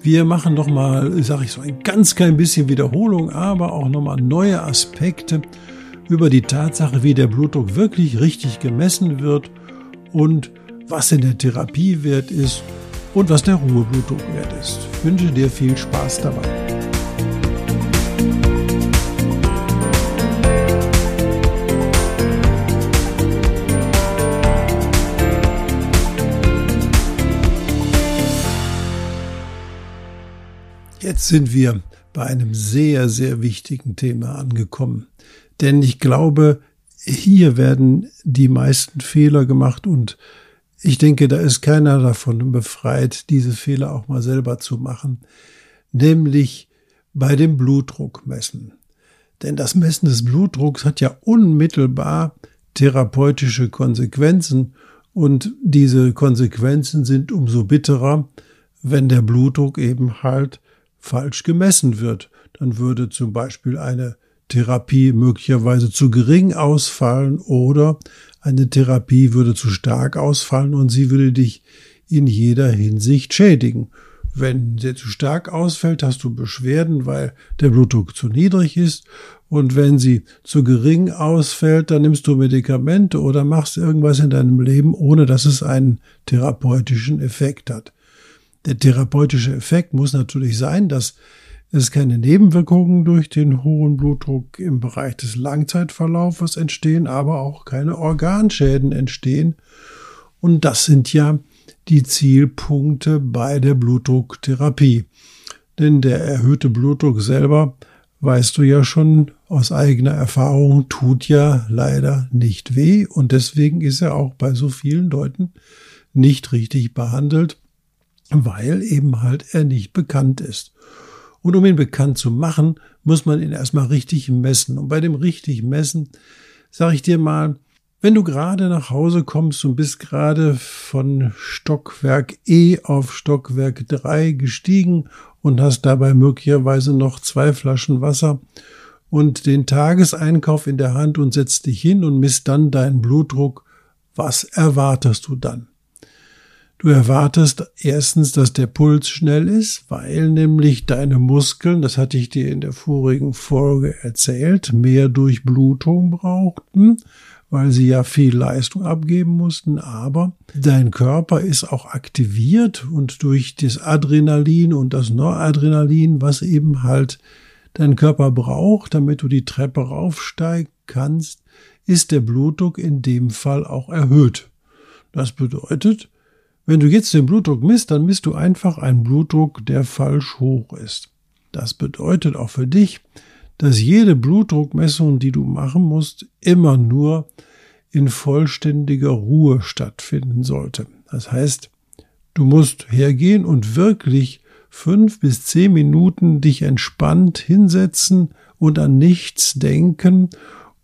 Wir machen noch mal, sage ich so, ein ganz klein bisschen Wiederholung, aber auch noch mal neue Aspekte über die Tatsache, wie der Blutdruck wirklich richtig gemessen wird und was in der Therapie wert ist und was der Ruheblutdruck wert ist. Ich wünsche dir viel Spaß dabei. Jetzt sind wir bei einem sehr, sehr wichtigen Thema angekommen. Denn ich glaube, hier werden die meisten Fehler gemacht und ich denke, da ist keiner davon befreit, diese Fehler auch mal selber zu machen. Nämlich bei dem Blutdruck messen. Denn das Messen des Blutdrucks hat ja unmittelbar therapeutische Konsequenzen und diese Konsequenzen sind umso bitterer, wenn der Blutdruck eben halt falsch gemessen wird. Dann würde zum Beispiel eine Therapie möglicherweise zu gering ausfallen oder eine Therapie würde zu stark ausfallen und sie würde dich in jeder Hinsicht schädigen. Wenn sie zu stark ausfällt, hast du Beschwerden, weil der Blutdruck zu niedrig ist. Und wenn sie zu gering ausfällt, dann nimmst du Medikamente oder machst irgendwas in deinem Leben, ohne dass es einen therapeutischen Effekt hat. Der therapeutische Effekt muss natürlich sein, dass es keine Nebenwirkungen durch den hohen Blutdruck im Bereich des Langzeitverlaufes entstehen, aber auch keine Organschäden entstehen. Und das sind ja die Zielpunkte bei der Blutdrucktherapie. Denn der erhöhte Blutdruck selber, weißt du ja schon aus eigener Erfahrung, tut ja leider nicht weh und deswegen ist er auch bei so vielen Leuten nicht richtig behandelt weil eben halt er nicht bekannt ist. Und um ihn bekannt zu machen, muss man ihn erstmal richtig messen. Und bei dem richtig messen, sag ich dir mal, wenn du gerade nach Hause kommst und bist gerade von Stockwerk E auf Stockwerk 3 gestiegen und hast dabei möglicherweise noch zwei Flaschen Wasser und den Tageseinkauf in der Hand und setzt dich hin und misst dann deinen Blutdruck, was erwartest du dann? Du erwartest erstens, dass der Puls schnell ist, weil nämlich deine Muskeln, das hatte ich dir in der vorigen Folge erzählt, mehr Durchblutung brauchten, weil sie ja viel Leistung abgeben mussten, aber dein Körper ist auch aktiviert und durch das Adrenalin und das Noradrenalin, was eben halt dein Körper braucht, damit du die Treppe raufsteigen kannst, ist der Blutdruck in dem Fall auch erhöht. Das bedeutet, wenn du jetzt den Blutdruck misst, dann misst du einfach einen Blutdruck, der falsch hoch ist. Das bedeutet auch für dich, dass jede Blutdruckmessung, die du machen musst, immer nur in vollständiger Ruhe stattfinden sollte. Das heißt, du musst hergehen und wirklich fünf bis zehn Minuten dich entspannt hinsetzen und an nichts denken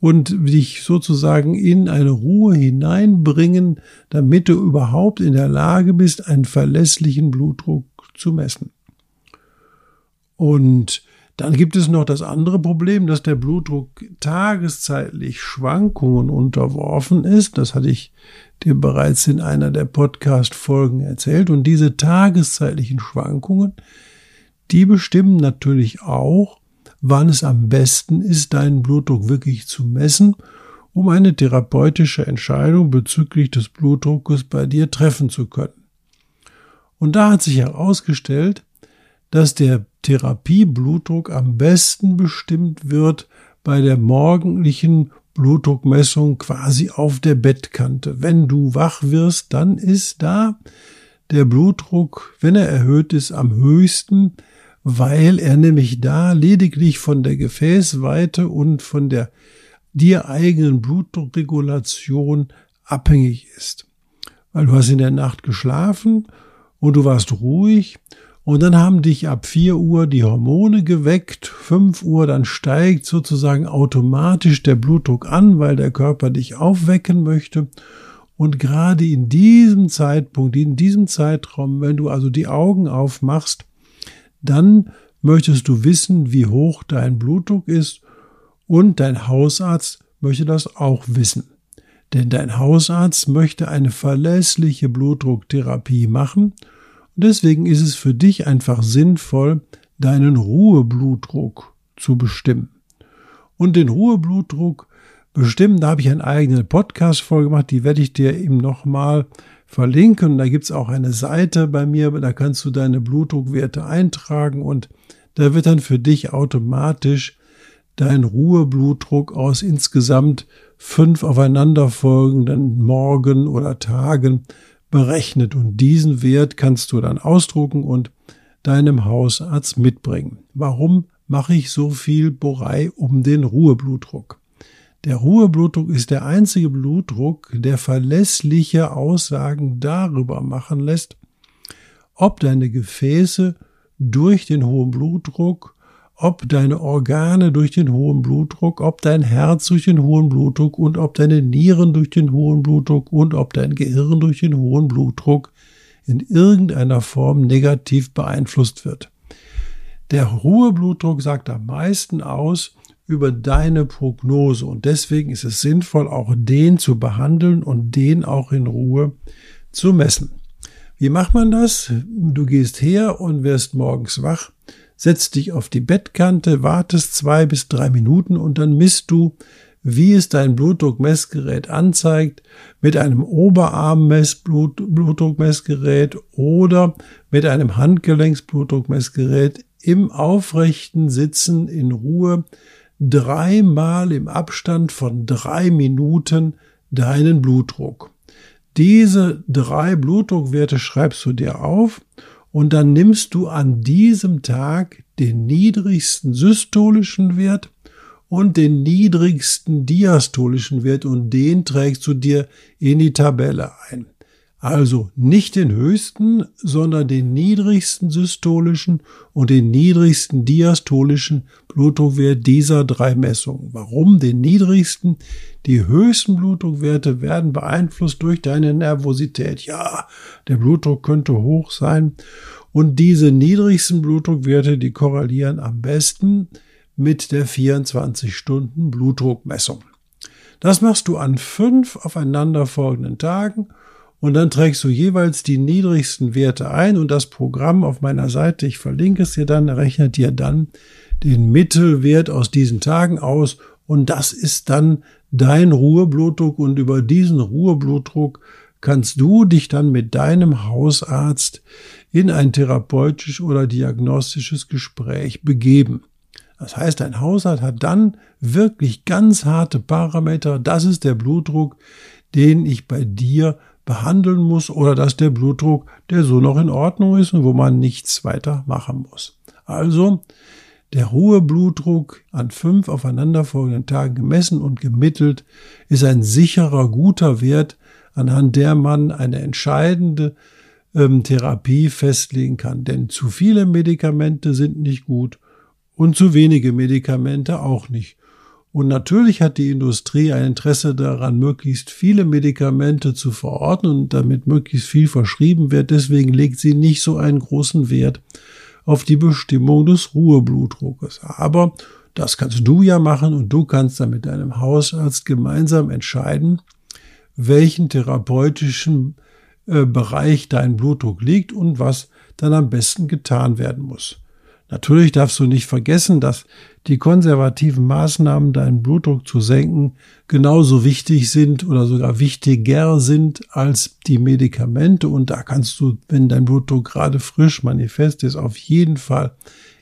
und dich sozusagen in eine Ruhe hineinbringen, damit du überhaupt in der Lage bist, einen verlässlichen Blutdruck zu messen. Und dann gibt es noch das andere Problem, dass der Blutdruck tageszeitlich Schwankungen unterworfen ist. Das hatte ich dir bereits in einer der Podcast-Folgen erzählt. Und diese tageszeitlichen Schwankungen, die bestimmen natürlich auch, wann es am besten ist, deinen Blutdruck wirklich zu messen, um eine therapeutische Entscheidung bezüglich des Blutdruckes bei dir treffen zu können. Und da hat sich herausgestellt, dass der Therapieblutdruck am besten bestimmt wird bei der morgendlichen Blutdruckmessung quasi auf der Bettkante. Wenn du wach wirst, dann ist da der Blutdruck, wenn er erhöht ist, am höchsten, weil er nämlich da lediglich von der Gefäßweite und von der dir eigenen Blutdruckregulation abhängig ist. Weil du hast in der Nacht geschlafen und du warst ruhig Und dann haben dich ab 4 Uhr die Hormone geweckt, 5 Uhr, dann steigt sozusagen automatisch der Blutdruck an, weil der Körper dich aufwecken möchte. Und gerade in diesem Zeitpunkt, in diesem Zeitraum, wenn du also die Augen aufmachst, dann möchtest du wissen, wie hoch dein Blutdruck ist und dein Hausarzt möchte das auch wissen. Denn dein Hausarzt möchte eine verlässliche Blutdrucktherapie machen und deswegen ist es für dich einfach sinnvoll, deinen Ruheblutdruck zu bestimmen. Und den Ruheblutdruck bestimmen, da habe ich eine eigene Podcast-Folge gemacht, die werde ich dir eben nochmal verlinken. Da gibt's auch eine Seite bei mir, da kannst du deine Blutdruckwerte eintragen und da wird dann für dich automatisch dein Ruheblutdruck aus insgesamt fünf aufeinanderfolgenden Morgen oder Tagen berechnet. Und diesen Wert kannst du dann ausdrucken und deinem Hausarzt mitbringen. Warum mache ich so viel Borei um den Ruheblutdruck? Der Ruheblutdruck ist der einzige Blutdruck, der verlässliche Aussagen darüber machen lässt, ob deine Gefäße durch den hohen Blutdruck, ob deine Organe durch den hohen Blutdruck, ob dein Herz durch den hohen Blutdruck und ob deine Nieren durch den hohen Blutdruck und ob dein Gehirn durch den hohen Blutdruck in irgendeiner Form negativ beeinflusst wird. Der hohe Blutdruck sagt am meisten aus über deine Prognose und deswegen ist es sinnvoll, auch den zu behandeln und den auch in Ruhe zu messen. Wie macht man das? Du gehst her und wirst morgens wach, setzt dich auf die Bettkante, wartest zwei bis drei Minuten und dann misst du, wie es dein Blutdruckmessgerät anzeigt, mit einem Oberarm-Blutdruckmessgerät oder mit einem Handgelenksblutdruckmessgerät im aufrechten Sitzen in Ruhe dreimal im Abstand von drei Minuten deinen Blutdruck. Diese drei Blutdruckwerte schreibst du dir auf und dann nimmst du an diesem Tag den niedrigsten systolischen Wert und den niedrigsten diastolischen Wert und den trägst du dir in die Tabelle ein. Also nicht den höchsten, sondern den niedrigsten systolischen und den niedrigsten diastolischen Blutdruckwert dieser drei Messungen. Warum den niedrigsten? Die höchsten Blutdruckwerte werden beeinflusst durch deine Nervosität. Ja, der Blutdruck könnte hoch sein. Und diese niedrigsten Blutdruckwerte, die korrelieren am besten mit der 24 Stunden Blutdruckmessung. Das machst du an fünf aufeinanderfolgenden Tagen und dann trägst du jeweils die niedrigsten Werte ein und das Programm auf meiner Seite, ich verlinke es dir dann, rechnet dir dann den Mittelwert aus diesen Tagen aus und das ist dann dein Ruheblutdruck und über diesen Ruheblutdruck kannst du dich dann mit deinem Hausarzt in ein therapeutisch oder diagnostisches Gespräch begeben. Das heißt, dein Hausarzt hat dann wirklich ganz harte Parameter. Das ist der Blutdruck, den ich bei dir behandeln muss oder dass der Blutdruck, der so noch in Ordnung ist und wo man nichts weiter machen muss. Also der hohe Blutdruck an fünf aufeinanderfolgenden Tagen gemessen und gemittelt ist ein sicherer, guter Wert, anhand der man eine entscheidende ähm, Therapie festlegen kann. Denn zu viele Medikamente sind nicht gut und zu wenige Medikamente auch nicht. Und natürlich hat die Industrie ein Interesse daran, möglichst viele Medikamente zu verordnen damit möglichst viel verschrieben wird. Deswegen legt sie nicht so einen großen Wert auf die Bestimmung des Ruheblutdruckes. Aber das kannst du ja machen und du kannst dann mit deinem Hausarzt gemeinsam entscheiden, welchen therapeutischen äh, Bereich dein Blutdruck liegt und was dann am besten getan werden muss. Natürlich darfst du nicht vergessen, dass die konservativen Maßnahmen, deinen Blutdruck zu senken, genauso wichtig sind oder sogar wichtiger sind als die Medikamente. Und da kannst du, wenn dein Blutdruck gerade frisch manifest ist, auf jeden Fall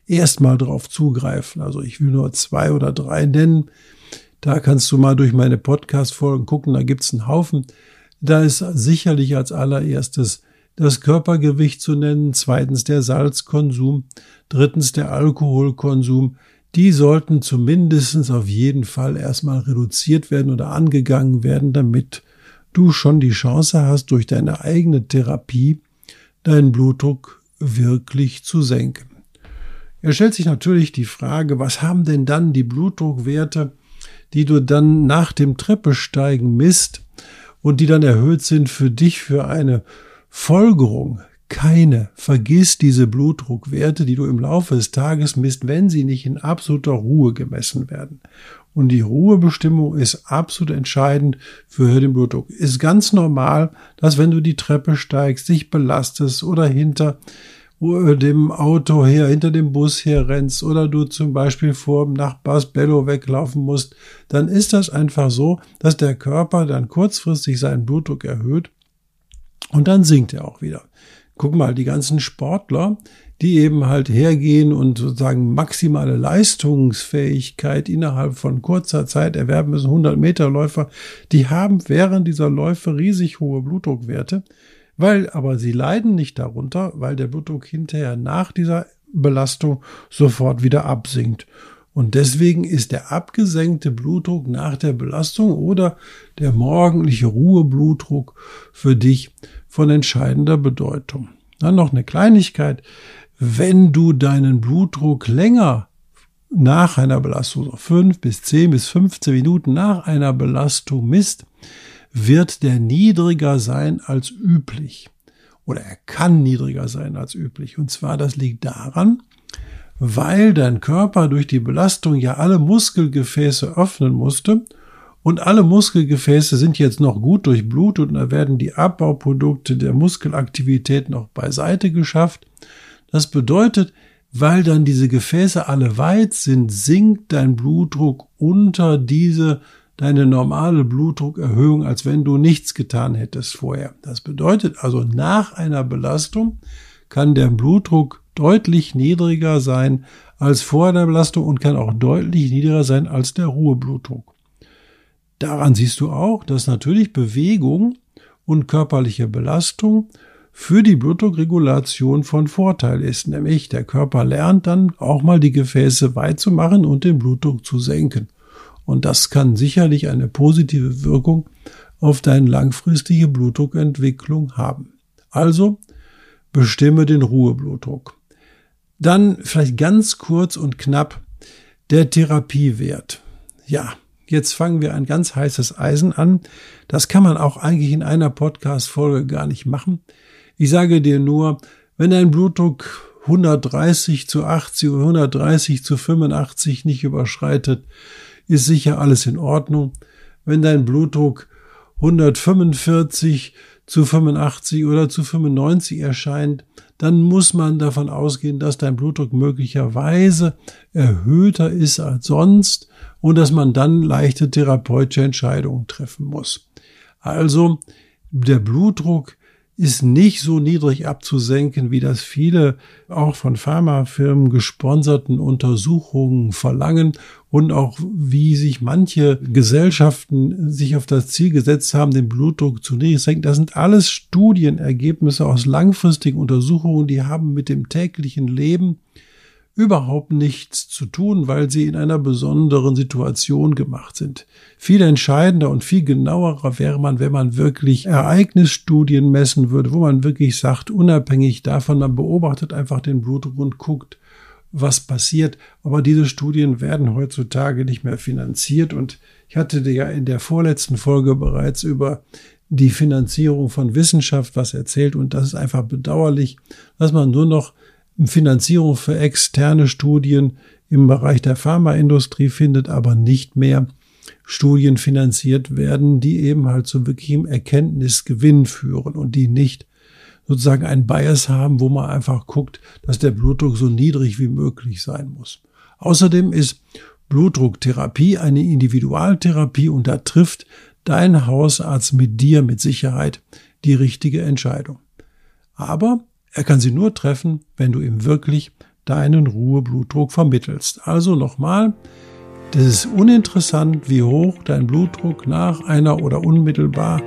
erstmal drauf zugreifen. Also ich will nur zwei oder drei nennen. Da kannst du mal durch meine Podcast-Folgen gucken, da gibt's einen Haufen. Da ist sicherlich als allererstes das Körpergewicht zu nennen, zweitens der Salzkonsum, drittens der Alkoholkonsum, die sollten zumindestens auf jeden Fall erstmal reduziert werden oder angegangen werden, damit du schon die Chance hast, durch deine eigene Therapie deinen Blutdruck wirklich zu senken. Er stellt sich natürlich die Frage, was haben denn dann die Blutdruckwerte, die du dann nach dem Treppesteigen misst und die dann erhöht sind für dich für eine Folgerung? Keine. Vergiss diese Blutdruckwerte, die du im Laufe des Tages misst, wenn sie nicht in absoluter Ruhe gemessen werden. Und die Ruhebestimmung ist absolut entscheidend für den Blutdruck. Ist ganz normal, dass wenn du die Treppe steigst, dich belastest oder hinter dem Auto her, hinter dem Bus her rennst oder du zum Beispiel vor dem Nachbars Bello weglaufen musst, dann ist das einfach so, dass der Körper dann kurzfristig seinen Blutdruck erhöht und dann sinkt er auch wieder. Guck mal, die ganzen Sportler, die eben halt hergehen und sozusagen maximale Leistungsfähigkeit innerhalb von kurzer Zeit erwerben müssen, 100 Meter Läufer, die haben während dieser Läufe riesig hohe Blutdruckwerte, weil aber sie leiden nicht darunter, weil der Blutdruck hinterher nach dieser Belastung sofort wieder absinkt. Und deswegen ist der abgesenkte Blutdruck nach der Belastung oder der morgendliche Ruheblutdruck für dich von entscheidender Bedeutung. Dann noch eine Kleinigkeit wenn du deinen Blutdruck länger nach einer Belastung, so fünf bis zehn bis 15 Minuten nach einer Belastung misst, wird der niedriger sein als üblich. Oder er kann niedriger sein als üblich. Und zwar, das liegt daran, weil dein Körper durch die Belastung ja alle Muskelgefäße öffnen musste und alle Muskelgefäße sind jetzt noch gut durchblutet und da werden die Abbauprodukte der Muskelaktivität noch beiseite geschafft. Das bedeutet, weil dann diese Gefäße alle weit sind, sinkt dein Blutdruck unter diese deine normale Blutdruckerhöhung, als wenn du nichts getan hättest vorher. Das bedeutet also, nach einer Belastung kann der Blutdruck deutlich niedriger sein als vor der Belastung und kann auch deutlich niedriger sein als der Ruheblutdruck. Daran siehst du auch, dass natürlich Bewegung und körperliche Belastung für die Blutdruckregulation von Vorteil ist, nämlich der Körper lernt dann auch mal die Gefäße weit zu machen und den Blutdruck zu senken. Und das kann sicherlich eine positive Wirkung auf deine langfristige Blutdruckentwicklung haben. Also bestimme den Ruheblutdruck. Dann vielleicht ganz kurz und knapp der Therapiewert. Ja, jetzt fangen wir ein ganz heißes Eisen an. Das kann man auch eigentlich in einer Podcast-Folge gar nicht machen. Ich sage dir nur, wenn dein Blutdruck 130 zu 80 oder 130 zu 85 nicht überschreitet, ist sicher alles in Ordnung. Wenn dein Blutdruck 145 zu 85 oder zu 95 erscheint, dann muss man davon ausgehen, dass dein Blutdruck möglicherweise erhöhter ist als sonst und dass man dann leichte therapeutische Entscheidungen treffen muss. Also der Blutdruck ist nicht so niedrig abzusenken, wie das viele auch von Pharmafirmen gesponserten Untersuchungen verlangen und auch wie sich manche Gesellschaften sich auf das Ziel gesetzt haben, den Blutdruck zu senken. Das sind alles Studienergebnisse aus langfristigen Untersuchungen, die haben mit dem täglichen Leben überhaupt nichts zu tun, weil sie in einer besonderen Situation gemacht sind. Viel entscheidender und viel genauerer wäre man, wenn man wirklich Ereignisstudien messen würde, wo man wirklich sagt, unabhängig davon, man beobachtet einfach den Blutdruck und guckt, was passiert. Aber diese Studien werden heutzutage nicht mehr finanziert und ich hatte ja in der vorletzten Folge bereits über die Finanzierung von Wissenschaft was erzählt und das ist einfach bedauerlich, dass man nur noch Finanzierung für externe Studien im Bereich der Pharmaindustrie findet, aber nicht mehr Studien finanziert werden, die eben halt zu wirklichem Erkenntnisgewinn führen und die nicht sozusagen ein Bias haben, wo man einfach guckt, dass der Blutdruck so niedrig wie möglich sein muss. Außerdem ist Blutdrucktherapie eine Individualtherapie und da trifft dein Hausarzt mit dir mit Sicherheit die richtige Entscheidung. Aber er kann sie nur treffen, wenn du ihm wirklich deinen Ruheblutdruck vermittelst. Also nochmal, das ist uninteressant, wie hoch dein Blutdruck nach einer oder unmittelbar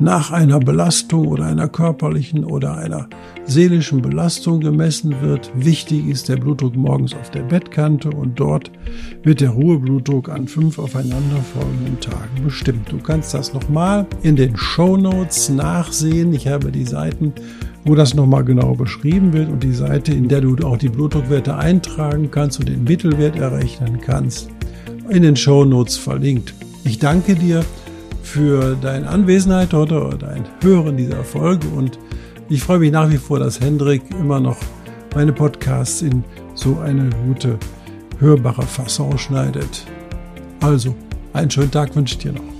nach einer Belastung oder einer körperlichen oder einer seelischen Belastung gemessen wird. Wichtig ist der Blutdruck morgens auf der Bettkante und dort wird der Ruheblutdruck an fünf aufeinanderfolgenden Tagen bestimmt. Du kannst das nochmal in den Show Notes nachsehen. Ich habe die Seiten wo das nochmal genau beschrieben wird und die Seite, in der du auch die Blutdruckwerte eintragen kannst und den Mittelwert errechnen kannst, in den Show Notes verlinkt. Ich danke dir für deine Anwesenheit heute oder dein Hören dieser Folge und ich freue mich nach wie vor, dass Hendrik immer noch meine Podcasts in so eine gute, hörbare Fasson schneidet. Also, einen schönen Tag wünsche ich dir noch.